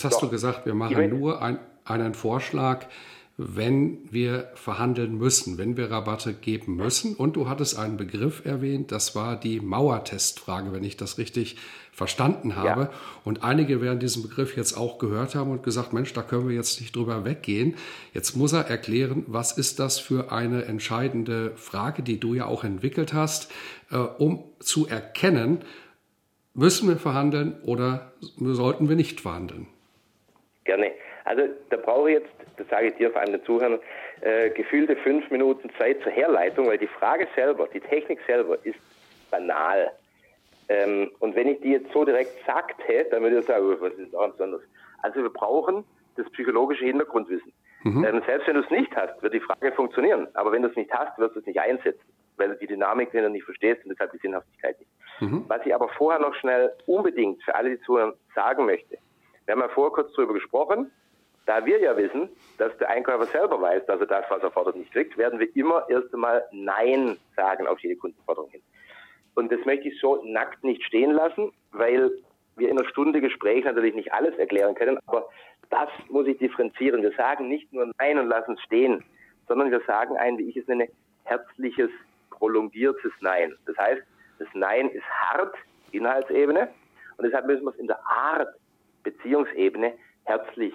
Jetzt hast Doch. du gesagt, wir machen nur ein, einen Vorschlag, wenn wir verhandeln müssen, wenn wir Rabatte geben müssen. Und du hattest einen Begriff erwähnt, das war die Mauertestfrage, wenn ich das richtig verstanden habe. Ja. Und einige werden diesen Begriff jetzt auch gehört haben und gesagt, Mensch, da können wir jetzt nicht drüber weggehen. Jetzt muss er erklären, was ist das für eine entscheidende Frage, die du ja auch entwickelt hast, äh, um zu erkennen, müssen wir verhandeln oder sollten wir nicht verhandeln? Gerne. Also da brauche ich jetzt, das sage ich dir vor allem den Zuhörern, äh, gefühlte fünf Minuten Zeit zur Herleitung, weil die Frage selber, die Technik selber ist banal. Ähm, und wenn ich die jetzt so direkt sagte, dann würde ich sagen, oh, was ist daran besonders? Also wir brauchen das psychologische Hintergrundwissen. Mhm. Ähm, selbst wenn du es nicht hast, wird die Frage funktionieren. Aber wenn du es nicht hast, wirst du es nicht einsetzen, weil du die Dynamik dahinter nicht verstehst und deshalb die Sinnhaftigkeit nicht. Mhm. Was ich aber vorher noch schnell unbedingt für alle, die zuhören, sagen möchte, wir haben ja vorher kurz darüber gesprochen. Da wir ja wissen, dass der Einkäufer selber weiß, dass er das, was er fordert, nicht kriegt, werden wir immer erst einmal Nein sagen auf jede Kundenforderung hin. Und das möchte ich so nackt nicht stehen lassen, weil wir in einer Stunde Gespräch natürlich nicht alles erklären können, aber das muss ich differenzieren. Wir sagen nicht nur Nein und lassen es stehen, sondern wir sagen ein, wie ich es nenne, herzliches, prolongiertes Nein. Das heißt, das Nein ist hart, Inhaltsebene, und deshalb müssen wir es in der Art Beziehungsebene herzlich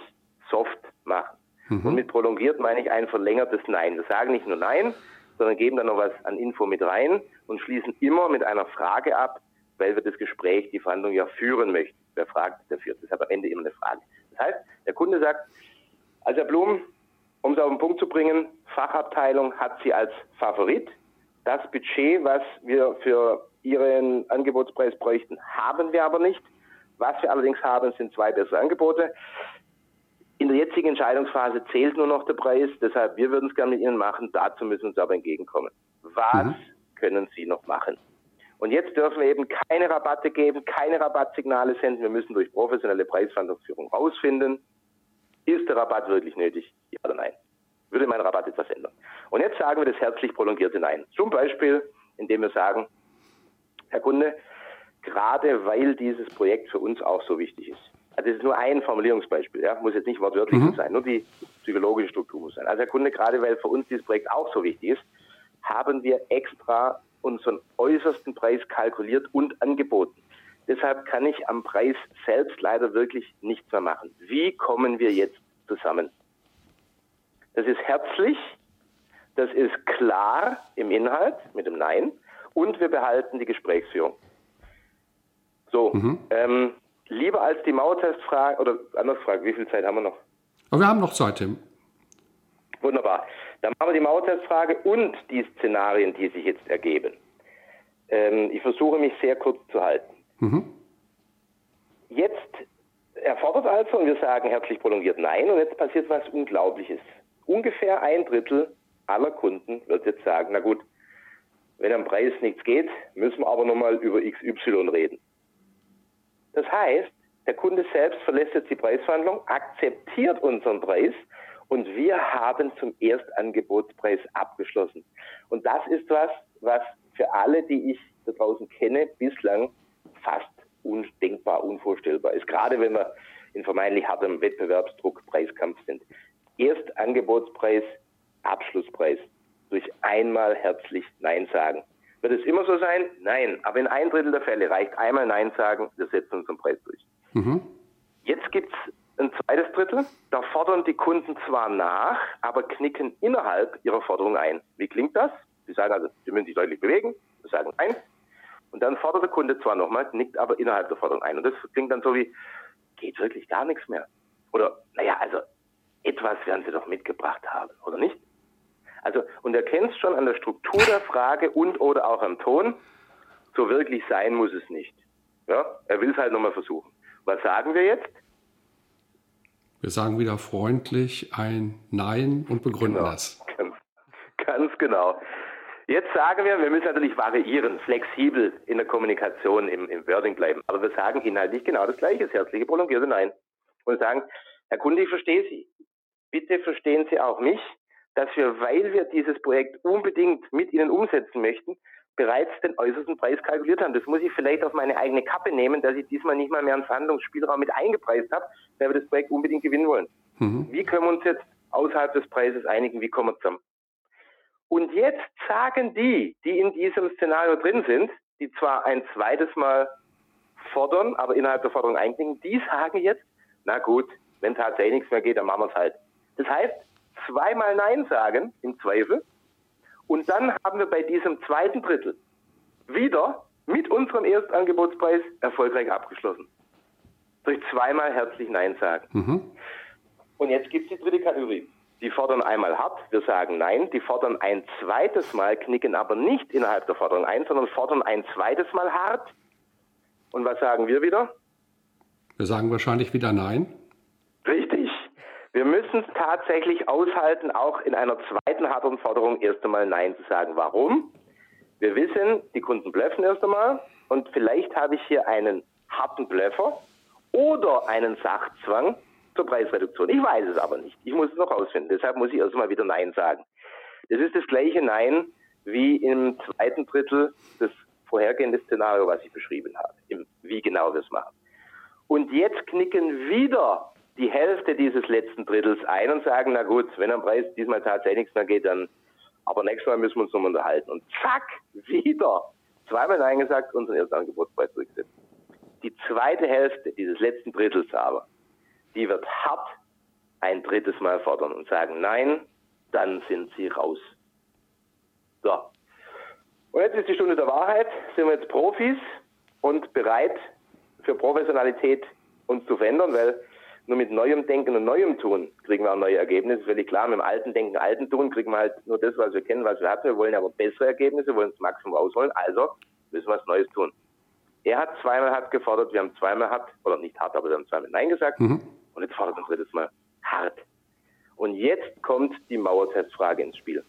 soft machen. Mhm. Und mit prolongiert meine ich ein verlängertes Nein. Wir sagen nicht nur Nein, sondern geben dann noch was an Info mit rein und schließen immer mit einer Frage ab, weil wir das Gespräch, die Verhandlung ja führen möchten. Wer fragt, der führt. Das ist am Ende immer eine Frage. Das heißt, der Kunde sagt, also Herr Blum, um es auf den Punkt zu bringen, Fachabteilung hat sie als Favorit. Das Budget, was wir für Ihren Angebotspreis bräuchten, haben wir aber nicht. Was wir allerdings haben, sind zwei bessere Angebote. In der jetzigen Entscheidungsphase zählt nur noch der Preis, deshalb wir würden es gerne mit Ihnen machen, dazu müssen Sie uns aber entgegenkommen. Was mhm. können Sie noch machen? Und jetzt dürfen wir eben keine Rabatte geben, keine Rabattsignale senden. Wir müssen durch professionelle Preisverhandlungsführung herausfinden, ist der Rabatt wirklich nötig? Ja oder nein? Würde mein Rabatt etwas ändern? Und jetzt sagen wir das herzlich prolongierte Nein. Zum Beispiel, indem wir sagen, Herr Kunde, gerade weil dieses Projekt für uns auch so wichtig ist. Also das ist nur ein Formulierungsbeispiel, ja, muss jetzt nicht wortwörtlich mhm. sein, nur die psychologische Struktur muss sein. Also Herr Kunde, gerade weil für uns dieses Projekt auch so wichtig ist, haben wir extra unseren äußersten Preis kalkuliert und angeboten. Deshalb kann ich am Preis selbst leider wirklich nichts mehr machen. Wie kommen wir jetzt zusammen? Das ist herzlich, das ist klar im Inhalt mit dem Nein und wir behalten die Gesprächsführung. So, mhm. ähm, lieber als die Mauertestfrage, oder anders gefragt, wie viel Zeit haben wir noch? Aber wir haben noch Zeit, Tim. Wunderbar. Dann machen wir die Mauertestfrage und die Szenarien, die sich jetzt ergeben. Ähm, ich versuche mich sehr kurz zu halten. Mhm. Jetzt erfordert also, und wir sagen herzlich prolongiert Nein, und jetzt passiert was Unglaubliches. Ungefähr ein Drittel aller Kunden wird jetzt sagen, na gut, wenn am Preis nichts geht, müssen wir aber nochmal über XY reden. Das heißt, der Kunde selbst verlässt jetzt die Preisverhandlung, akzeptiert unseren Preis und wir haben zum Erstangebotspreis abgeschlossen. Und das ist was, was für alle, die ich da draußen kenne, bislang fast undenkbar, unvorstellbar ist. Gerade wenn wir in vermeintlich hartem Wettbewerbsdruck, Preiskampf sind. Erstangebotspreis, Abschlusspreis. Durch einmal herzlich Nein sagen. Wird es immer so sein? Nein. Aber in ein Drittel der Fälle reicht einmal Nein sagen, wir setzen unseren Preis durch. Mhm. Jetzt gibt es ein zweites Drittel. Da fordern die Kunden zwar nach, aber knicken innerhalb ihrer Forderung ein. Wie klingt das? Sie sagen also, sie müssen sich deutlich bewegen. Wir sagen Nein. Und dann fordert der Kunde zwar nochmal, nickt aber innerhalb der Forderung ein. Und das klingt dann so wie, geht wirklich gar nichts mehr. Oder, naja, also etwas werden sie doch mitgebracht haben, oder nicht? Also, und erkennst schon an der Struktur der Frage und oder auch am Ton, so wirklich sein muss es nicht. Ja, er will es halt nochmal versuchen. Was sagen wir jetzt? Wir sagen wieder freundlich ein Nein und begründen genau. das. Ganz, ganz genau. Jetzt sagen wir, wir müssen natürlich variieren, flexibel in der Kommunikation im, im Wording bleiben. Aber wir sagen inhaltlich genau das Gleiche, das herzliche prolongierte Nein. Und sagen, Herr Kunde, ich verstehe Sie. Bitte verstehen Sie auch mich, dass wir, weil wir dieses Projekt unbedingt mit Ihnen umsetzen möchten, bereits den äußersten Preis kalkuliert haben. Das muss ich vielleicht auf meine eigene Kappe nehmen, dass ich diesmal nicht mal mehr einen Verhandlungsspielraum mit eingepreist habe, weil wir das Projekt unbedingt gewinnen wollen. Mhm. Wie können wir uns jetzt außerhalb des Preises einigen? Wie kommen wir zusammen? Und jetzt sagen die, die in diesem Szenario drin sind, die zwar ein zweites Mal fordern, aber innerhalb der Forderung einknicken, die sagen jetzt, na gut, wenn tatsächlich nichts mehr geht, dann machen wir es halt. Das heißt, zweimal Nein sagen, im Zweifel, und dann haben wir bei diesem zweiten Drittel wieder mit unserem Erstangebotspreis erfolgreich abgeschlossen. Durch zweimal herzlich Nein sagen. Mhm. Und jetzt gibt es die dritte Kategorie. Die fordern einmal hart, wir sagen Nein. Die fordern ein zweites Mal, knicken aber nicht innerhalb der Forderung ein, sondern fordern ein zweites Mal hart. Und was sagen wir wieder? Wir sagen wahrscheinlich wieder Nein. Richtig. Wir müssen es tatsächlich aushalten, auch in einer zweiten harten Forderung erst einmal Nein zu sagen. Warum? Wir wissen, die Kunden blöffen erst einmal und vielleicht habe ich hier einen harten Blöffer oder einen Sachzwang zur Preisreduktion. Ich weiß es aber nicht. Ich muss es noch rausfinden. Deshalb muss ich erst einmal wieder Nein sagen. Das ist das gleiche Nein wie im zweiten Drittel des vorhergehenden Szenario, was ich beschrieben habe, im, wie genau wir es machen. Und jetzt knicken wieder die Hälfte dieses letzten Drittels ein und sagen, na gut, wenn am Preis diesmal tatsächlich nichts mehr geht, dann, aber nächstes Mal müssen wir uns nochmal unterhalten. Und zack, wieder, zweimal Nein gesagt, unseren ersten Angebotspreis zurücksetzen. Die zweite Hälfte dieses letzten Drittels aber, die wird hart ein drittes Mal fordern und sagen, nein, dann sind sie raus. So. Und jetzt ist die Stunde der Wahrheit, sind wir jetzt Profis und bereit für Professionalität uns zu verändern, weil nur mit neuem Denken und neuem Tun kriegen wir auch neue Ergebnisse. Völlig klar, mit dem alten Denken, alten Tun kriegen wir halt nur das, was wir kennen, was wir hatten. Wir wollen aber bessere Ergebnisse, wollen das Maximum rausholen. Also müssen wir was Neues tun. Er hat zweimal hart gefordert, wir haben zweimal hart, oder nicht hart, aber wir haben zweimal Nein gesagt. Mhm. Und jetzt fordert er ein drittes Mal hart. Und jetzt kommt die Mauertestfrage ins Spiel.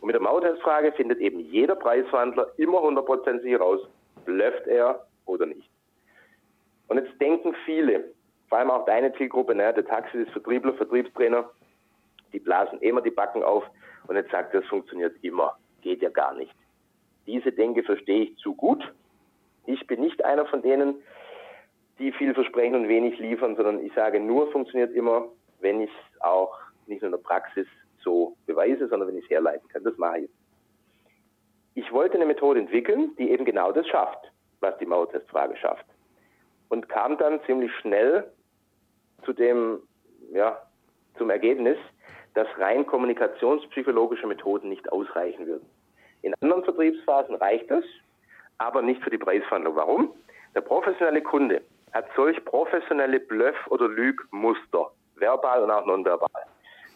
Und mit der Mauertestfrage findet eben jeder Preisverhandler immer 100% sicher raus, blöfft er oder nicht. Und jetzt denken viele, vor allem auch deine Zielgruppe, ne, der Taxi ist Vertriebler, Vertriebstrainer, die blasen immer die Backen auf und jetzt sagt, das funktioniert immer. Geht ja gar nicht. Diese Denke verstehe ich zu gut. Ich bin nicht einer von denen, die viel versprechen und wenig liefern, sondern ich sage nur, funktioniert immer, wenn ich es auch nicht nur in der Praxis so beweise, sondern wenn ich es herleiten kann. Das mache ich. Ich wollte eine Methode entwickeln, die eben genau das schafft, was die Mauertestfrage schafft. Und kam dann ziemlich schnell zu dem, ja, zum Ergebnis, dass rein kommunikationspsychologische Methoden nicht ausreichen würden. In anderen Vertriebsphasen reicht das, aber nicht für die Preisverhandlung. Warum? Der professionelle Kunde hat solch professionelle Bluff- oder Lügmuster, verbal und auch nonverbal,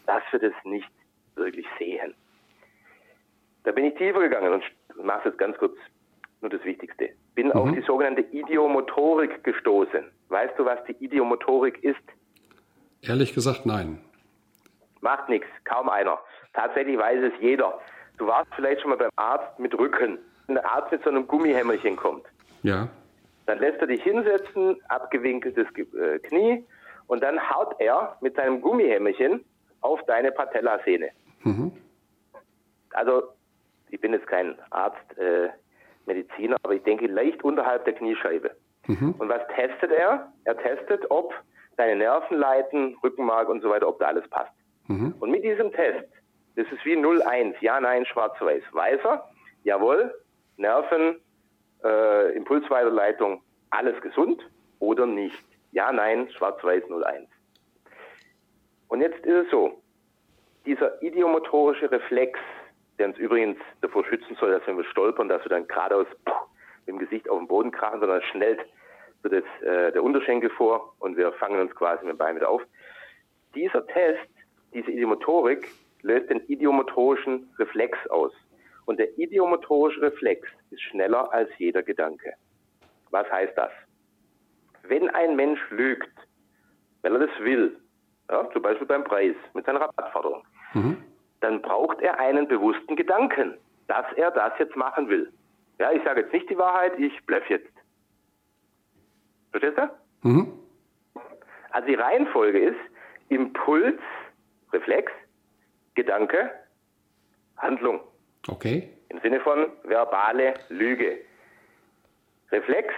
dass wir das nicht wirklich sehen. Da bin ich tiefer gegangen und mache jetzt ganz kurz nur das Wichtigste. Bin mhm. auf die sogenannte Idiomotorik gestoßen. Weißt du, was die Idiomotorik ist? Ehrlich gesagt, nein. Macht nichts, kaum einer. Tatsächlich weiß es jeder. Du warst vielleicht schon mal beim Arzt mit Rücken. Wenn der Arzt mit so einem Gummihämmerchen kommt. Ja. Dann lässt er dich hinsetzen, abgewinkeltes äh, Knie, und dann haut er mit seinem Gummihämmerchen auf deine Patellasehne. Mhm. Also, ich bin jetzt kein Arzt, äh, Mediziner, aber ich denke leicht unterhalb der Kniescheibe. Mhm. Und was testet er? Er testet, ob deine Nervenleiten, Rückenmark und so weiter, ob da alles passt. Mhm. Und mit diesem Test, das ist wie 0-1, ja, nein, schwarz-weiß, weiß er, jawohl, Nerven, äh, Impulsweiterleitung, alles gesund oder nicht. Ja, nein, schwarz-weiß 0-1. Und jetzt ist es so, dieser idiomotorische Reflex, der uns übrigens davor schützen soll, dass wenn wir stolpern, dass wir dann geradeaus mit dem Gesicht auf den Boden krachen, sondern schnell wird jetzt äh, der Unterschenkel vor und wir fangen uns quasi mit dem Bein wieder auf. Dieser Test, diese Idiomotorik, löst den idiomotorischen Reflex aus. Und der idiomotorische Reflex ist schneller als jeder Gedanke. Was heißt das? Wenn ein Mensch lügt, wenn er das will, ja, zum Beispiel beim Preis mit seiner Rabattforderung, mhm. dann braucht er einen bewussten Gedanken, dass er das jetzt machen will. Ja, ich sage jetzt nicht die Wahrheit, ich bleff jetzt. Verstehst du? Mhm. Also die Reihenfolge ist Impuls, Reflex, Gedanke, Handlung. Okay. Im Sinne von verbale Lüge. Reflex,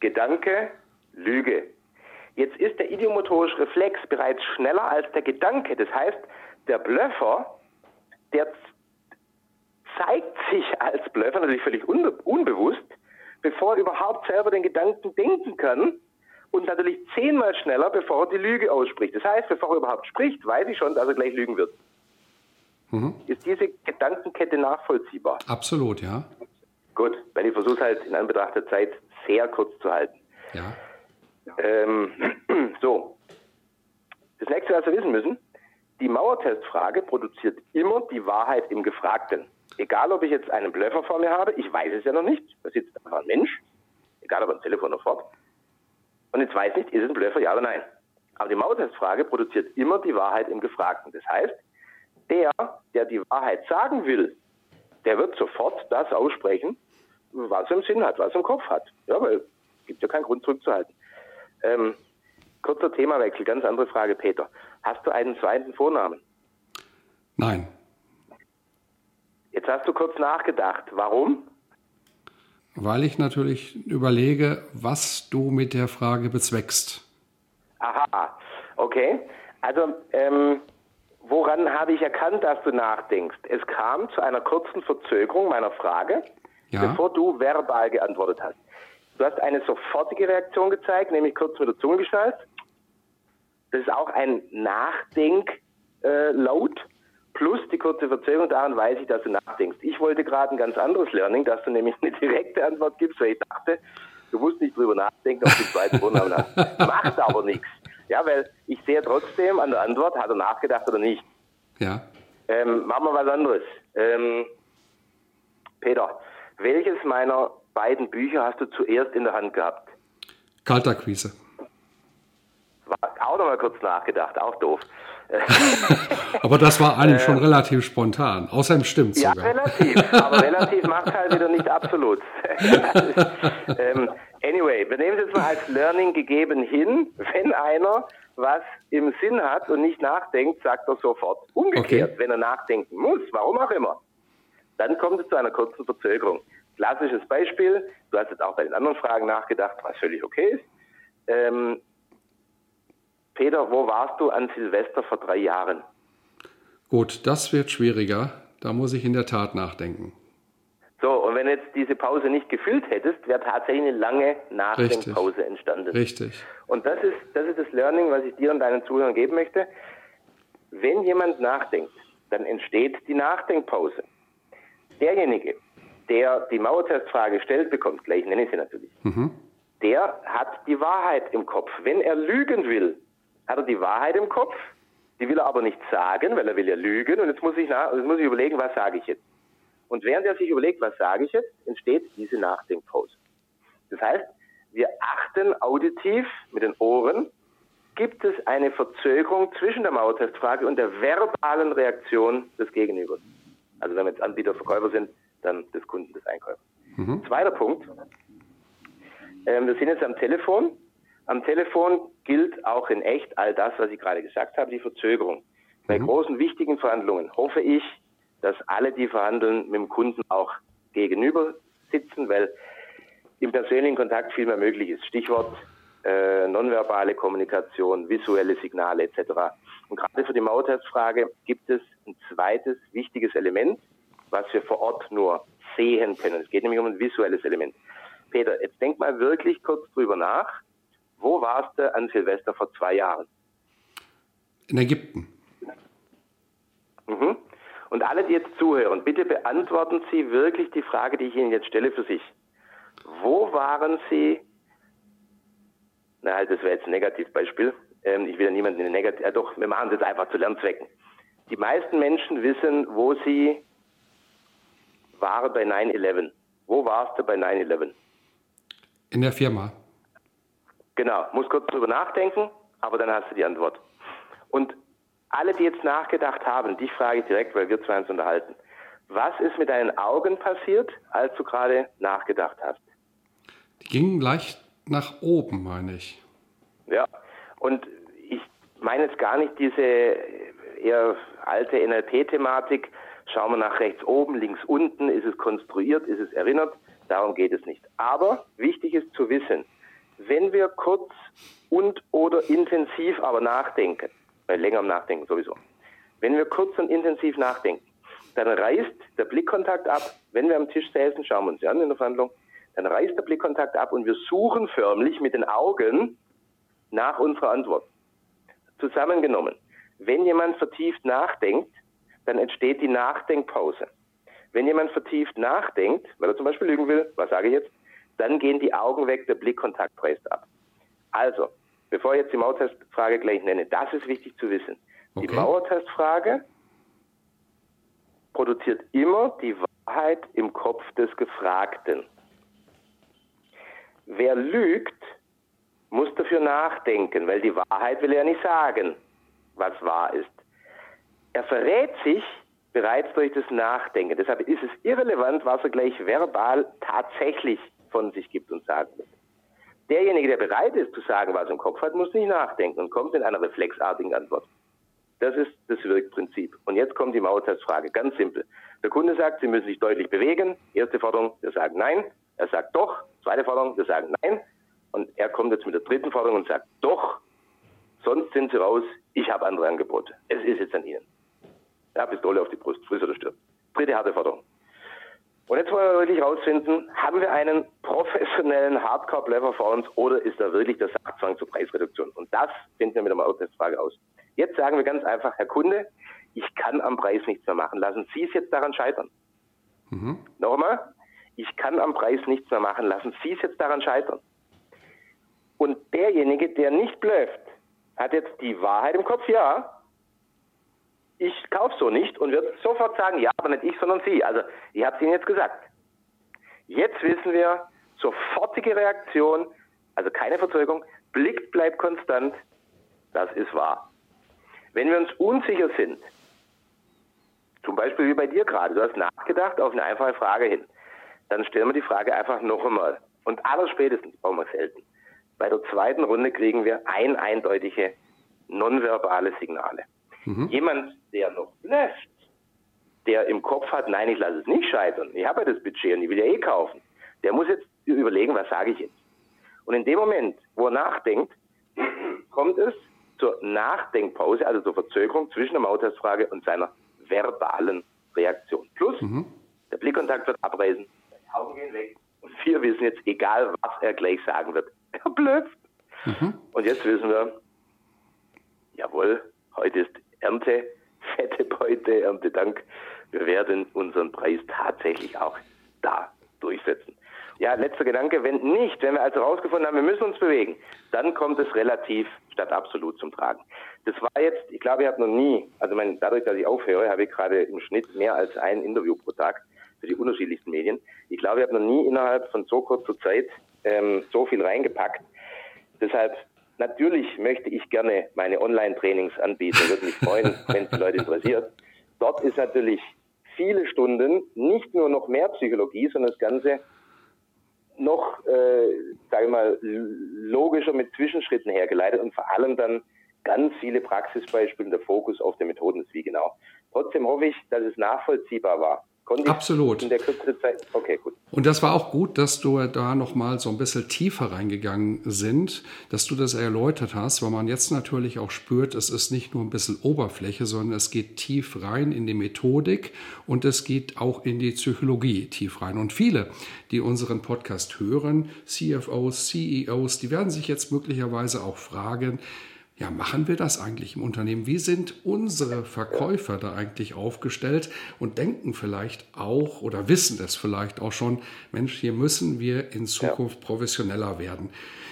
Gedanke, Lüge. Jetzt ist der idiomotorische Reflex bereits schneller als der Gedanke. Das heißt, der Blöffer, der zeigt sich als Blöffer natürlich völlig unbe unbewusst, bevor er überhaupt selber den Gedanken denken kann und natürlich zehnmal schneller, bevor er die Lüge ausspricht. Das heißt, bevor er überhaupt spricht, weiß ich schon, dass er gleich lügen wird. Mhm. Ist diese Gedankenkette nachvollziehbar? Absolut, ja. Gut, weil ich versuche es halt in Anbetracht der Zeit sehr kurz zu halten. Ja. Ähm, so. Das nächste, was wir wissen müssen, die Mauertestfrage produziert immer die Wahrheit im Gefragten. Egal, ob ich jetzt einen Blöffer vor mir habe, ich weiß es ja noch nicht, da sitzt einfach ein Mensch, egal ob am Telefon oder fort, und jetzt weiß nicht, ist es ein Blöffer, ja oder nein. Aber die Mauertestfrage produziert immer die Wahrheit im Gefragten. Das heißt, der, der die Wahrheit sagen will, der wird sofort das aussprechen, was er im Sinn hat, was er im Kopf hat. Ja, weil es gibt ja keinen Grund zurückzuhalten. Ähm, kurzer Themawechsel, ganz andere Frage, Peter. Hast du einen zweiten Vornamen? Nein. Jetzt hast du kurz nachgedacht. Warum? Weil ich natürlich überlege, was du mit der Frage bezweckst. Aha, okay. Also, ähm, woran habe ich erkannt, dass du nachdenkst? Es kam zu einer kurzen Verzögerung meiner Frage, ja. bevor du verbal geantwortet hast. Du hast eine sofortige Reaktion gezeigt, nämlich kurz mit der Zunge geschnallt. Das ist auch ein Nachdenklaut. Äh, plus die kurze Verzögerung, daran weiß ich, dass du nachdenkst. Ich wollte gerade ein ganz anderes Learning, dass du nämlich eine direkte Antwort gibst, weil ich dachte, du musst nicht drüber nachdenken, ob du zweiten Vornamen hast. Macht aber nichts. Ja, weil ich sehe trotzdem an der Antwort, hat er nachgedacht oder nicht. Ja. Ähm, machen wir was anderes. Ähm, Peter, welches meiner beiden Bücher hast du zuerst in der Hand gehabt? Kaltakquise. Auch noch mal kurz nachgedacht, auch doof. aber das war eigentlich schon relativ spontan. Außerdem stimmt es ja, sogar. relativ. Aber relativ macht halt wieder nicht absolut. ähm, anyway, wir nehmen es jetzt mal als Learning gegeben hin. Wenn einer was im Sinn hat und nicht nachdenkt, sagt er sofort. Umgekehrt, okay. wenn er nachdenken muss, warum auch immer, dann kommt es zu einer kurzen Verzögerung. Klassisches Beispiel, du hast jetzt auch bei den anderen Fragen nachgedacht, was völlig okay ist. Ähm, Peter, wo warst du an Silvester vor drei Jahren? Gut, das wird schwieriger. Da muss ich in der Tat nachdenken. So, und wenn jetzt diese Pause nicht gefüllt hättest, wäre tatsächlich eine lange Nachdenkpause entstanden. Richtig. Und das ist, das ist das Learning, was ich dir und deinen Zuhörern geben möchte. Wenn jemand nachdenkt, dann entsteht die Nachdenkpause. Derjenige, der die Mauertestfrage stellt bekommt, gleich nenne ich sie natürlich, mhm. der hat die Wahrheit im Kopf. Wenn er lügen will, hat er die Wahrheit im Kopf, die will er aber nicht sagen, weil er will ja lügen und jetzt muss ich, nach, jetzt muss ich überlegen, was sage ich jetzt. Und während er sich überlegt, was sage ich jetzt, entsteht diese Nachdenkpause. Das heißt, wir achten auditiv mit den Ohren, gibt es eine Verzögerung zwischen der Mauertestfrage und der verbalen Reaktion des Gegenübers. Also wenn wir jetzt Anbieter, Verkäufer sind, dann des Kunden, des Einkäufers. Mhm. Zweiter Punkt. Ähm, wir sind jetzt am Telefon am Telefon gilt auch in echt all das, was ich gerade gesagt habe, die Verzögerung. Bei mhm. großen, wichtigen Verhandlungen hoffe ich, dass alle, die verhandeln, mit dem Kunden auch gegenüber sitzen, weil im persönlichen Kontakt viel mehr möglich ist. Stichwort äh, nonverbale Kommunikation, visuelle Signale etc. Und gerade für die Mautestfrage gibt es ein zweites wichtiges Element, was wir vor Ort nur sehen können. Es geht nämlich um ein visuelles Element. Peter, jetzt denk mal wirklich kurz drüber nach. Wo warst du an Silvester vor zwei Jahren? In Ägypten. Mhm. Und alle, die jetzt zuhören, bitte beantworten Sie wirklich die Frage, die ich Ihnen jetzt stelle für sich. Wo waren Sie? Na, halt, das wäre jetzt ein Negativbeispiel. Ähm, ich will ja niemanden in den Negativ. Ja, doch, wir machen es jetzt einfach zu Lernzwecken. Die meisten Menschen wissen, wo sie war bei 9-11. Wo warst du bei 9-11? In der Firma. Genau, muss kurz drüber nachdenken, aber dann hast du die Antwort. Und alle, die jetzt nachgedacht haben, die frage ich direkt, weil wir zwei uns unterhalten. Was ist mit deinen Augen passiert, als du gerade nachgedacht hast? Die gingen leicht nach oben, meine ich. Ja, und ich meine jetzt gar nicht diese eher alte NLP-Thematik. Schauen wir nach rechts oben, links unten, ist es konstruiert, ist es erinnert? Darum geht es nicht. Aber wichtig ist zu wissen, wenn wir kurz und oder intensiv aber nachdenken, weil länger am Nachdenken sowieso, wenn wir kurz und intensiv nachdenken, dann reißt der Blickkontakt ab. Wenn wir am Tisch säßen, schauen wir uns an in der Verhandlung, dann reißt der Blickkontakt ab und wir suchen förmlich mit den Augen nach unserer Antwort. Zusammengenommen, wenn jemand vertieft nachdenkt, dann entsteht die Nachdenkpause. Wenn jemand vertieft nachdenkt, weil er zum Beispiel lügen will, was sage ich jetzt, dann gehen die Augen weg, der Blickkontakt reißt ab. Also, bevor ich jetzt die Mauertestfrage gleich nenne, das ist wichtig zu wissen. Okay. Die Mauertestfrage produziert immer die Wahrheit im Kopf des Gefragten. Wer lügt, muss dafür nachdenken, weil die Wahrheit will er nicht sagen, was wahr ist. Er verrät sich bereits durch das Nachdenken. Deshalb ist es irrelevant, was er gleich verbal tatsächlich von sich gibt und sagen wird. Derjenige, der bereit ist zu sagen, was er im Kopf hat, muss nicht nachdenken und kommt in einer reflexartigen Antwort. Das ist das Wirkprinzip. Und jetzt kommt die Mauertestfrage. Ganz simpel. Der Kunde sagt, Sie müssen sich deutlich bewegen. Erste Forderung, wir sagen nein. Er sagt doch. Zweite Forderung, wir sagen nein. Und er kommt jetzt mit der dritten Forderung und sagt doch. Sonst sind Sie raus. Ich habe andere Angebote. Es ist jetzt an Ihnen. Ja, Pistole auf die Brust, friss oder stirb. Dritte harte Forderung. Und jetzt wollen wir wirklich herausfinden, haben wir einen professionellen Hardcore-Bleffer vor uns oder ist da wirklich der Sachzwang zur Preisreduktion? Und das finden wir mit der Mautestfrage aus. Jetzt sagen wir ganz einfach, Herr Kunde, ich kann am Preis nichts mehr machen. Lassen Sie es jetzt daran scheitern. Mhm. Nochmal, ich kann am Preis nichts mehr machen. Lassen Sie es jetzt daran scheitern. Und derjenige, der nicht blöft, hat jetzt die Wahrheit im Kopf, ja, ich kaufe so nicht und wird sofort sagen, ja, aber nicht ich, sondern Sie. Also ich habe es Ihnen jetzt gesagt. Jetzt wissen wir, sofortige Reaktion, also keine Verzögerung, Blick bleibt konstant, das ist wahr. Wenn wir uns unsicher sind, zum Beispiel wie bei dir gerade, du hast nachgedacht auf eine einfache Frage hin, dann stellen wir die Frage einfach noch einmal. Und allerspätestens, brauchen wir selten, bei der zweiten Runde kriegen wir ein eindeutige nonverbale Signale. Mhm. Jemand, der noch blöfft, der im Kopf hat, nein, ich lasse es nicht scheitern, ich habe ja das Budget und ich will ja eh kaufen, der muss jetzt überlegen, was sage ich jetzt. Und in dem Moment, wo er nachdenkt, kommt es zur Nachdenkpause, also zur Verzögerung zwischen der Mautestfrage und seiner verbalen Reaktion. Plus, mhm. der Blickkontakt wird abreißen, die Augen gehen weg und wir wissen jetzt, egal was er gleich sagen wird, er blöft. Mhm. Und jetzt wissen wir, jawohl, heute ist Ernte, fette Beute, Erntedank. Wir werden unseren Preis tatsächlich auch da durchsetzen. Ja, letzter Gedanke, wenn nicht, wenn wir also herausgefunden haben, wir müssen uns bewegen, dann kommt es relativ statt absolut zum Tragen. Das war jetzt, ich glaube, ich habe noch nie, also mein, dadurch, dass ich aufhöre, habe ich gerade im Schnitt mehr als ein Interview pro Tag für die unterschiedlichsten Medien. Ich glaube, ich habe noch nie innerhalb von so kurzer Zeit ähm, so viel reingepackt. Deshalb Natürlich möchte ich gerne meine Online-Trainings anbieten, würde mich freuen, wenn es die Leute interessiert. Dort ist natürlich viele Stunden nicht nur noch mehr Psychologie, sondern das Ganze noch, äh, sage ich mal, logischer mit Zwischenschritten hergeleitet und vor allem dann ganz viele Praxisbeispiele, und der Fokus auf den Methoden ist wie genau. Trotzdem hoffe ich, dass es nachvollziehbar war. Konnte Absolut. In der Kürze Zeit. Okay, gut. Und das war auch gut, dass du da nochmal so ein bisschen tiefer reingegangen sind, dass du das erläutert hast, weil man jetzt natürlich auch spürt, es ist nicht nur ein bisschen Oberfläche, sondern es geht tief rein in die Methodik und es geht auch in die Psychologie tief rein. Und viele, die unseren Podcast hören, CFOs, CEOs, die werden sich jetzt möglicherweise auch fragen, ja, machen wir das eigentlich im Unternehmen? Wie sind unsere Verkäufer da eigentlich aufgestellt und denken vielleicht auch oder wissen das vielleicht auch schon, Mensch, hier müssen wir in Zukunft professioneller werden.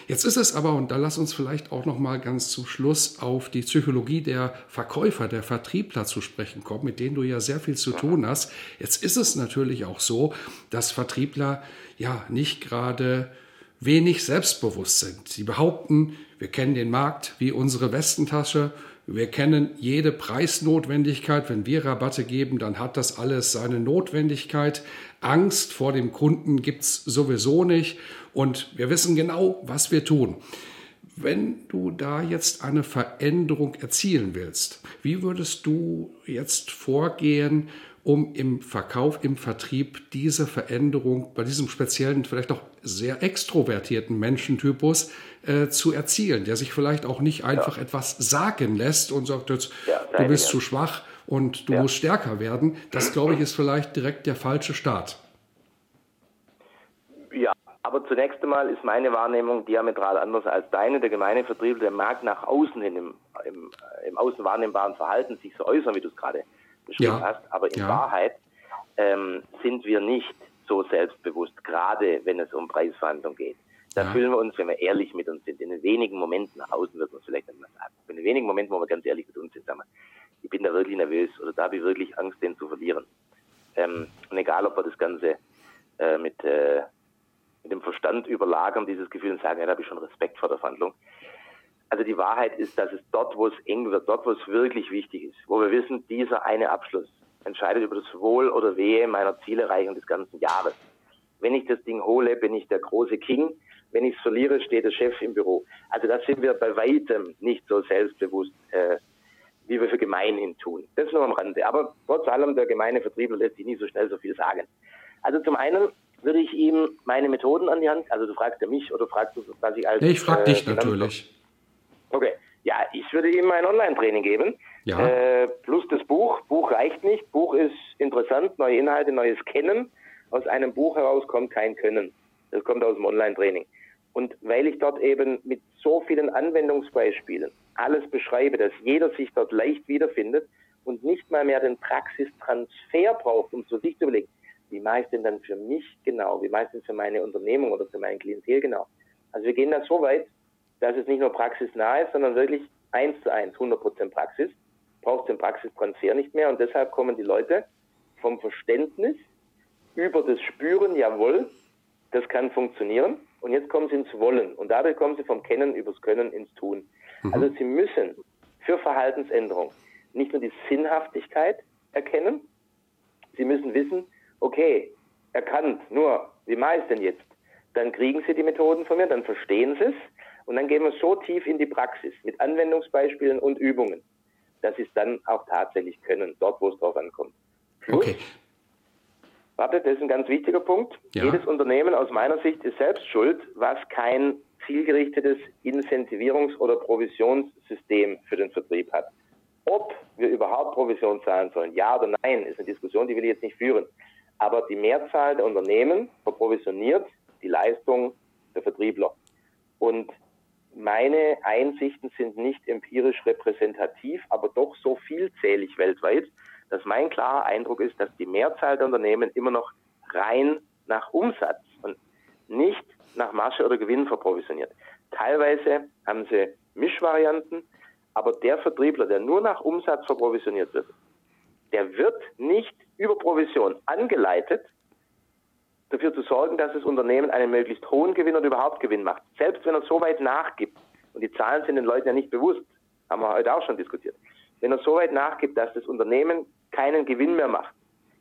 Jetzt ist es aber, und da lass uns vielleicht auch noch mal ganz zum Schluss auf die Psychologie der Verkäufer, der Vertriebler zu sprechen kommen, mit denen du ja sehr viel zu tun hast. Jetzt ist es natürlich auch so, dass Vertriebler ja nicht gerade wenig selbstbewusst sind. Sie behaupten, wir kennen den Markt wie unsere Westentasche. Wir kennen jede Preisnotwendigkeit. Wenn wir Rabatte geben, dann hat das alles seine Notwendigkeit. Angst vor dem Kunden gibt's sowieso nicht. Und wir wissen genau, was wir tun. Wenn du da jetzt eine Veränderung erzielen willst, wie würdest du jetzt vorgehen, um im Verkauf, im Vertrieb diese Veränderung bei diesem speziellen, vielleicht auch sehr extrovertierten Menschentypus äh, zu erzielen, der sich vielleicht auch nicht einfach ja. etwas sagen lässt und sagt jetzt, ja, du bist ja. zu schwach und du musst stärker werden. Das, glaube ich, ist vielleicht direkt der falsche Start. Ja, aber zunächst einmal ist meine Wahrnehmung diametral anders als deine. Der gemeine Vertrieb, der mag nach außen hin im, im, im außen wahrnehmbaren Verhalten sich so äußern, wie du es gerade beschrieben hast. Aber in Wahrheit ähm, sind wir nicht so selbstbewusst, gerade wenn es um Preisverhandlungen geht. Da ja. fühlen wir uns, wenn wir ehrlich mit uns sind, in den wenigen Momenten, nach außen wird man es vielleicht einmal sagen, in den wenigen Momenten, wo wir ganz ehrlich mit uns sind, sagen wir, ich bin da wirklich nervös oder da habe ich wirklich Angst, den zu verlieren. Ähm, und egal, ob wir das Ganze äh, mit, äh, mit dem Verstand überlagern, dieses Gefühl und sagen, ja, da habe ich schon Respekt vor der Verhandlung. Also die Wahrheit ist, dass es dort, wo es eng wird, dort, wo es wirklich wichtig ist, wo wir wissen, dieser eine Abschluss, entscheidet über das Wohl oder Wehe meiner Zielerreichung des ganzen Jahres. Wenn ich das Ding hole, bin ich der große King. Wenn ich es verliere, steht der Chef im Büro. Also da sind wir bei weitem nicht so selbstbewusst, äh, wie wir für gemeinhin tun. Das nur am Rande. Aber trotz allem, der gemeine Vertriebler lässt sich nicht so schnell so viel sagen. Also zum einen würde ich ihm meine Methoden an die Hand, also du fragst ja mich oder fragst du, was ich als... Ich frage äh, dich natürlich. Okay. Ja, ich würde ihm ein Online-Training geben. Ja. Äh, plus das Buch. Buch reicht nicht. Buch ist interessant, neue Inhalte, neues Kennen. Aus einem Buch heraus kommt kein Können. Das kommt aus dem Online-Training. Und weil ich dort eben mit so vielen Anwendungsbeispielen alles beschreibe, dass jeder sich dort leicht wiederfindet und nicht mal mehr den Praxistransfer braucht, um zu sich zu überlegen, wie mache ich denn dann für mich genau, wie mache ich denn für meine Unternehmung oder für mein Klientel genau. Also wir gehen da so weit, dass es nicht nur praxisnah ist, sondern wirklich eins zu eins, 100% Praxis braucht den Praxistransfer nicht mehr und deshalb kommen die Leute vom Verständnis über das Spüren, jawohl, das kann funktionieren und jetzt kommen sie ins Wollen und dadurch kommen sie vom Kennen übers Können ins Tun. Mhm. Also sie müssen für Verhaltensänderung nicht nur die Sinnhaftigkeit erkennen, sie müssen wissen, okay, erkannt, nur, wie mache ich es denn jetzt? Dann kriegen sie die Methoden von mir, dann verstehen sie es und dann gehen wir so tief in die Praxis mit Anwendungsbeispielen und Übungen, dass sie es dann auch tatsächlich können, dort wo es drauf ankommt. Plus, okay. Warte, das ist ein ganz wichtiger Punkt. Ja. Jedes Unternehmen aus meiner Sicht ist selbst schuld, was kein zielgerichtetes Incentivierungs- oder Provisionssystem für den Vertrieb hat. Ob wir überhaupt Provision zahlen sollen, ja oder nein, ist eine Diskussion, die will ich jetzt nicht führen. Aber die Mehrzahl der Unternehmen verprovisioniert die Leistung der Vertriebler. Und meine Einsichten sind nicht empirisch repräsentativ, aber doch so vielzählig weltweit, dass mein klarer Eindruck ist, dass die Mehrzahl der Unternehmen immer noch rein nach Umsatz und nicht nach Masche oder Gewinn verprovisioniert. Teilweise haben sie Mischvarianten, aber der Vertriebler, der nur nach Umsatz verprovisioniert wird, der wird nicht über Provision angeleitet, dafür zu sorgen, dass das Unternehmen einen möglichst hohen Gewinn oder überhaupt Gewinn macht. Selbst wenn er so weit nachgibt, und die Zahlen sind den Leuten ja nicht bewusst, haben wir heute auch schon diskutiert, wenn er so weit nachgibt, dass das Unternehmen keinen Gewinn mehr macht,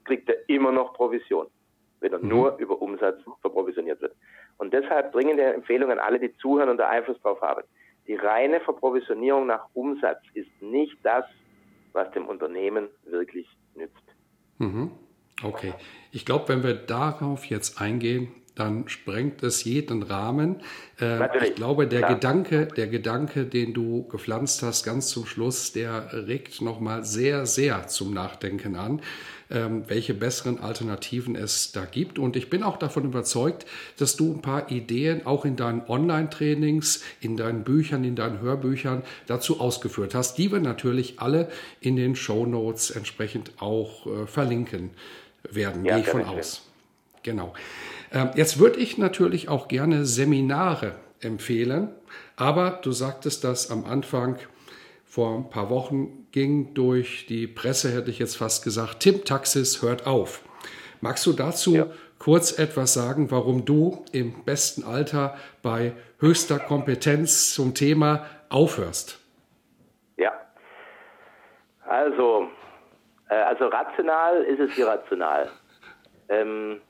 kriegt er immer noch Provision, wenn er mhm. nur über Umsatz verprovisioniert wird. Und deshalb dringende Empfehlung an alle, die zuhören und da Einfluss drauf haben. Die reine Verprovisionierung nach Umsatz ist nicht das, was dem Unternehmen wirklich nützt. Mhm. Okay, ich glaube, wenn wir darauf jetzt eingehen, dann sprengt es jeden Rahmen. Äh, ich glaube, der Gedanke, der Gedanke, den du gepflanzt hast, ganz zum Schluss, der regt nochmal sehr, sehr zum Nachdenken an ähm, welche besseren Alternativen es da gibt. Und ich bin auch davon überzeugt, dass du ein paar Ideen auch in deinen Online-Trainings, in deinen Büchern, in deinen Hörbüchern dazu ausgeführt hast, die wir natürlich alle in den Show Notes entsprechend auch äh, verlinken werden, ja, gehe ich von aus. Genau. Ähm, jetzt würde ich natürlich auch gerne Seminare empfehlen, aber du sagtest das am Anfang, vor ein paar Wochen ging durch die Presse, hätte ich jetzt fast gesagt, Tim Taxis hört auf. Magst du dazu ja. kurz etwas sagen, warum du im besten Alter bei höchster Kompetenz zum Thema aufhörst? Ja, also, also rational ist es irrational. Ähm,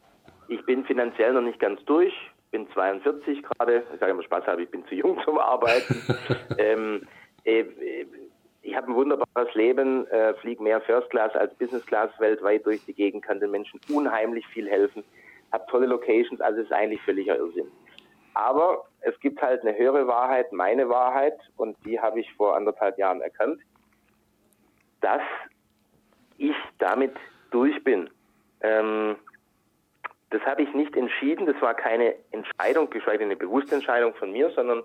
ich bin finanziell noch nicht ganz durch, bin 42 gerade, ich sage immer Spaß habe, ich bin zu jung zum Arbeiten. ähm, äh, ich habe ein wunderbares Leben, äh, fliege mehr First Class als Business Class weltweit durch die Gegend, kann den Menschen unheimlich viel helfen, habe tolle Locations, also ist eigentlich völliger Irrsinn. Aber es gibt halt eine höhere Wahrheit, meine Wahrheit, und die habe ich vor anderthalb Jahren erkannt, dass ich damit durch bin. Ähm, das habe ich nicht entschieden, das war keine Entscheidung, geschweige denn eine bewusste Entscheidung von mir, sondern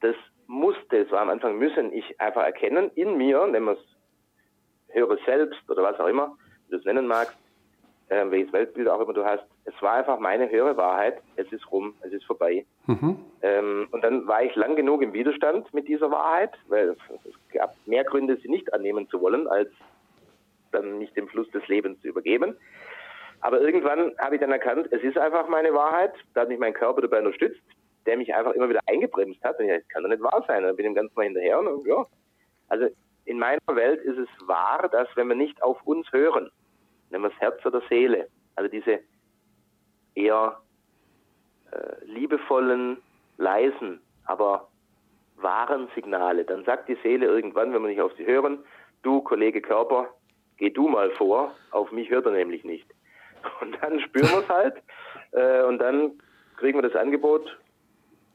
das musste, es war am Anfang müssen, ich einfach erkennen, in mir, nennen wir es höhere Selbst oder was auch immer, du es nennen magst, äh, welches Weltbild auch immer du hast, es war einfach meine höhere Wahrheit, es ist rum, es ist vorbei. Mhm. Ähm, und dann war ich lang genug im Widerstand mit dieser Wahrheit, weil es gab mehr Gründe, sie nicht annehmen zu wollen, als dann nicht dem Fluss des Lebens zu übergeben. Aber irgendwann habe ich dann erkannt, es ist einfach meine Wahrheit, da hat mich mein Körper dabei unterstützt, der mich einfach immer wieder eingebremst hat. Und ich, das kann doch nicht wahr sein. dann bin ich ganz mal hinterher. Und, ja. Also in meiner Welt ist es wahr, dass wenn wir nicht auf uns hören, nehmen wir das Herz oder Seele, also diese eher äh, liebevollen, leisen, aber wahren Signale, dann sagt die Seele irgendwann, wenn wir nicht auf sie hören, du Kollege Körper, geh du mal vor, auf mich hört er nämlich nicht. Und dann spüren wir es halt äh, und dann kriegen wir das Angebot,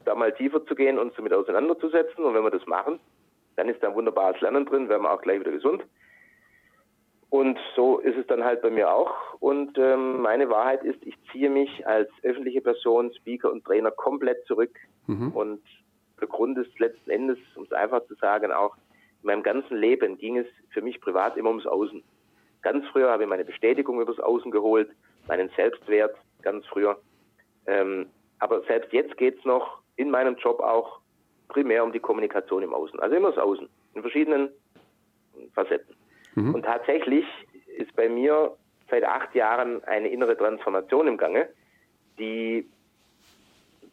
da mal tiefer zu gehen, uns damit auseinanderzusetzen. Und wenn wir das machen, dann ist da ein wunderbares Lernen drin, werden wir auch gleich wieder gesund. Und so ist es dann halt bei mir auch. Und ähm, meine Wahrheit ist, ich ziehe mich als öffentliche Person, Speaker und Trainer komplett zurück. Mhm. Und der Grund ist letzten Endes, um es einfach zu sagen, auch in meinem ganzen Leben ging es für mich privat immer ums Außen. Ganz früher habe ich meine Bestätigung übers Außen geholt, meinen Selbstwert ganz früher. Ähm, aber selbst jetzt geht es noch in meinem Job auch primär um die Kommunikation im Außen. Also immer das Außen, in verschiedenen Facetten. Mhm. Und tatsächlich ist bei mir seit acht Jahren eine innere Transformation im Gange, die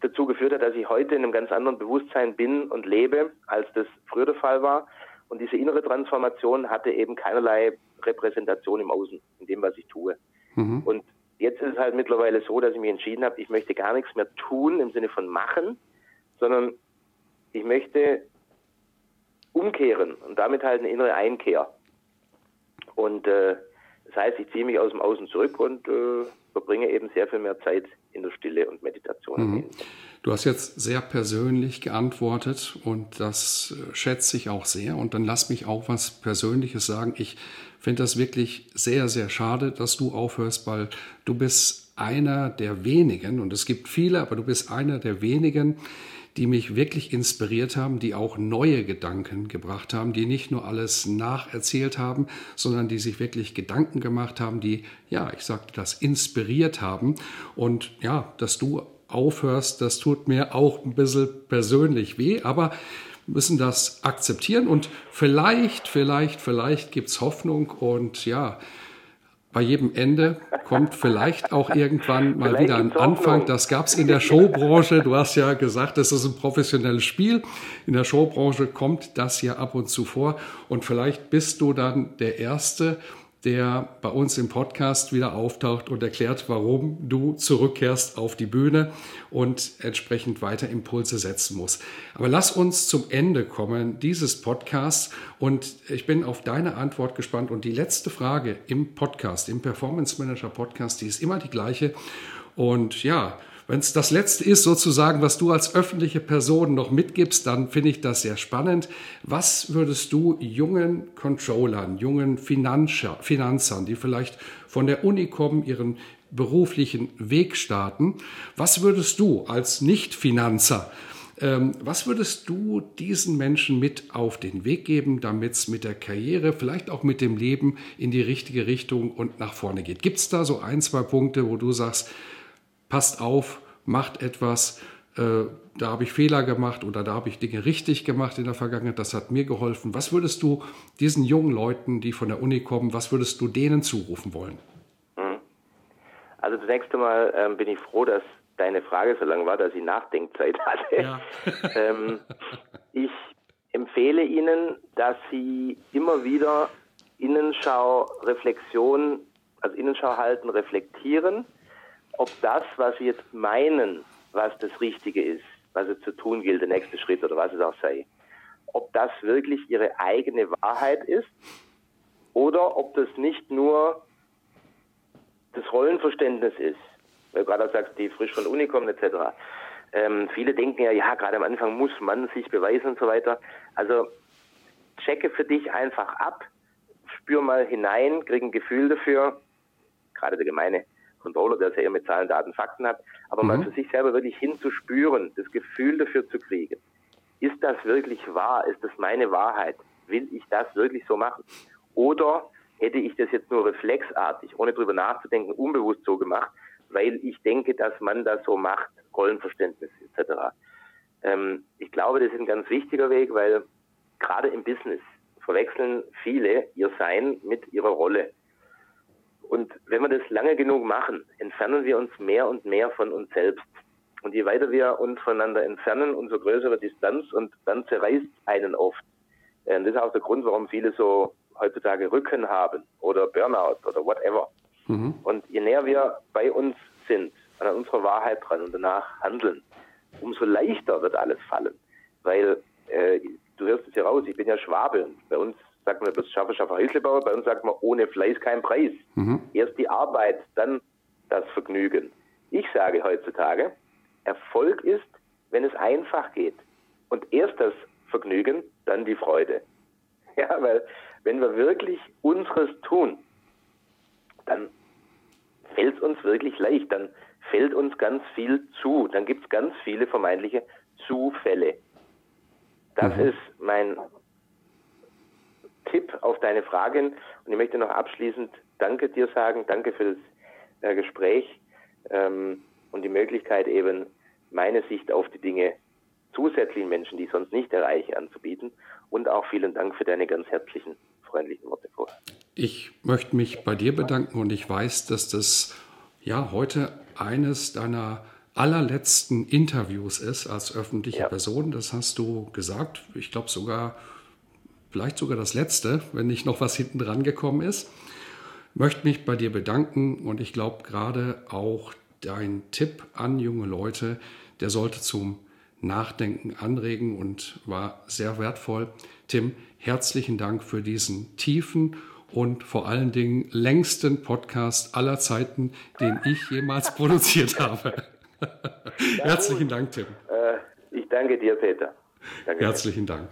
dazu geführt hat, dass ich heute in einem ganz anderen Bewusstsein bin und lebe, als das früher der Fall war. Und diese innere Transformation hatte eben keinerlei Repräsentation im Außen, in dem, was ich tue. Mhm. Und jetzt ist es halt mittlerweile so, dass ich mich entschieden habe, ich möchte gar nichts mehr tun im Sinne von machen, sondern ich möchte umkehren und damit halt eine innere Einkehr. Und äh, das heißt, ich ziehe mich aus dem Außen zurück und äh, verbringe eben sehr viel mehr Zeit in der Stille und Meditation. Mhm. Du hast jetzt sehr persönlich geantwortet und das äh, schätze ich auch sehr. Und dann lass mich auch was Persönliches sagen. Ich finde das wirklich sehr, sehr schade, dass du aufhörst, weil du bist einer der wenigen, und es gibt viele, aber du bist einer der wenigen, die mich wirklich inspiriert haben, die auch neue Gedanken gebracht haben, die nicht nur alles nacherzählt haben, sondern die sich wirklich Gedanken gemacht haben, die, ja, ich sagte das, inspiriert haben. Und ja, dass du aufhörst, das tut mir auch ein bisschen persönlich weh, aber müssen das akzeptieren und vielleicht, vielleicht, vielleicht gibt's Hoffnung und ja, bei jedem Ende kommt vielleicht auch irgendwann mal wieder ein Anfang. Das gab es in der Showbranche. Du hast ja gesagt, das ist ein professionelles Spiel. In der Showbranche kommt das ja ab und zu vor. Und vielleicht bist du dann der Erste der bei uns im Podcast wieder auftaucht und erklärt, warum du zurückkehrst auf die Bühne und entsprechend weiter Impulse setzen musst. Aber lass uns zum Ende kommen dieses Podcasts und ich bin auf deine Antwort gespannt. Und die letzte Frage im Podcast, im Performance Manager Podcast, die ist immer die gleiche. Und ja, Wenn es das Letzte ist, sozusagen, was du als öffentliche Person noch mitgibst, dann finde ich das sehr spannend. Was würdest du jungen Controllern, jungen Finanzer, Finanzern, die vielleicht von der Uni kommen, ihren beruflichen Weg starten, was würdest du als Nicht-Finanzer ähm, was würdest du diesen Menschen mit auf den Weg geben, damit es mit der Karriere, vielleicht auch mit dem Leben in die richtige Richtung und nach vorne geht? Gibt es da so ein, zwei Punkte, wo du sagst, passt auf, macht etwas, äh, da habe ich Fehler gemacht oder da habe ich Dinge richtig gemacht in der Vergangenheit, das hat mir geholfen. Was würdest du diesen jungen Leuten, die von der Uni kommen, was würdest du denen zurufen wollen? Mhm. Also zunächst einmal ähm, bin ich froh, dass deine Frage so lang war, dass ich Nachdenkzeit hatte. Ja. ähm, ich empfehle Ihnen, dass Sie immer wieder Innenschau, Reflexion, also Innenschau halten, reflektieren, ob das, was Sie jetzt meinen, was das Richtige ist, was es zu tun gilt, der nächste Schritt oder was es auch sei, ob das wirklich Ihre eigene Wahrheit ist oder ob das nicht nur das Rollenverständnis ist weil du gerade sagst, die frisch von der Uni kommen etc. Ähm, viele denken ja, ja, gerade am Anfang muss man sich beweisen und so weiter. Also checke für dich einfach ab, spür mal hinein, krieg ein Gefühl dafür. Gerade der gemeine Controller, der es ja eher mit Zahlen, Daten, Fakten hat, aber mhm. mal für sich selber wirklich hinzuspüren, das Gefühl dafür zu kriegen. Ist das wirklich wahr? Ist das meine Wahrheit? Will ich das wirklich so machen? Oder hätte ich das jetzt nur reflexartig, ohne drüber nachzudenken, unbewusst so gemacht, weil ich denke, dass man das so macht, Rollenverständnis etc. Ähm, ich glaube, das ist ein ganz wichtiger Weg, weil gerade im Business verwechseln viele ihr Sein mit ihrer Rolle. Und wenn wir das lange genug machen, entfernen wir uns mehr und mehr von uns selbst. Und je weiter wir uns voneinander entfernen, umso größere Distanz und dann zerreißt einen oft. Und das ist auch der Grund, warum viele so heutzutage Rücken haben oder Burnout oder whatever. Mhm. Und je näher wir bei uns sind, an unserer Wahrheit dran und danach handeln, umso leichter wird alles fallen. Weil äh, du hörst es ja raus, ich bin ja Schwabe. Bei uns sagt man bloß Schaffe, Schaffe, Häuslebauer, bei uns sagt man ohne Fleiß kein Preis. Mhm. Erst die Arbeit, dann das Vergnügen. Ich sage heutzutage, Erfolg ist, wenn es einfach geht. Und erst das Vergnügen, dann die Freude. Ja, weil wenn wir wirklich unseres tun, dann fällt es uns wirklich leicht, dann fällt uns ganz viel zu, dann gibt es ganz viele vermeintliche Zufälle. Das mhm. ist mein Tipp auf deine Fragen und ich möchte noch abschließend Danke dir sagen, danke für das äh, Gespräch ähm, und die Möglichkeit eben meine Sicht auf die Dinge zusätzlichen Menschen, die ich sonst nicht erreiche, anzubieten und auch vielen Dank für deine ganz herzlichen freundlichen Worte vor. Ich möchte mich bei dir bedanken und ich weiß, dass das ja heute eines deiner allerletzten Interviews ist als öffentliche ja. Person. Das hast du gesagt. Ich glaube sogar, vielleicht sogar das letzte, wenn nicht noch was hinten dran gekommen ist. Ich möchte mich bei dir bedanken und ich glaube gerade auch dein Tipp an junge Leute, der sollte zum Nachdenken anregen und war sehr wertvoll. Tim, herzlichen Dank für diesen tiefen und vor allen Dingen längsten Podcast aller Zeiten, den ich jemals produziert habe. herzlichen Dank, Tim. Äh, ich danke dir, Peter. Danke herzlichen Dank.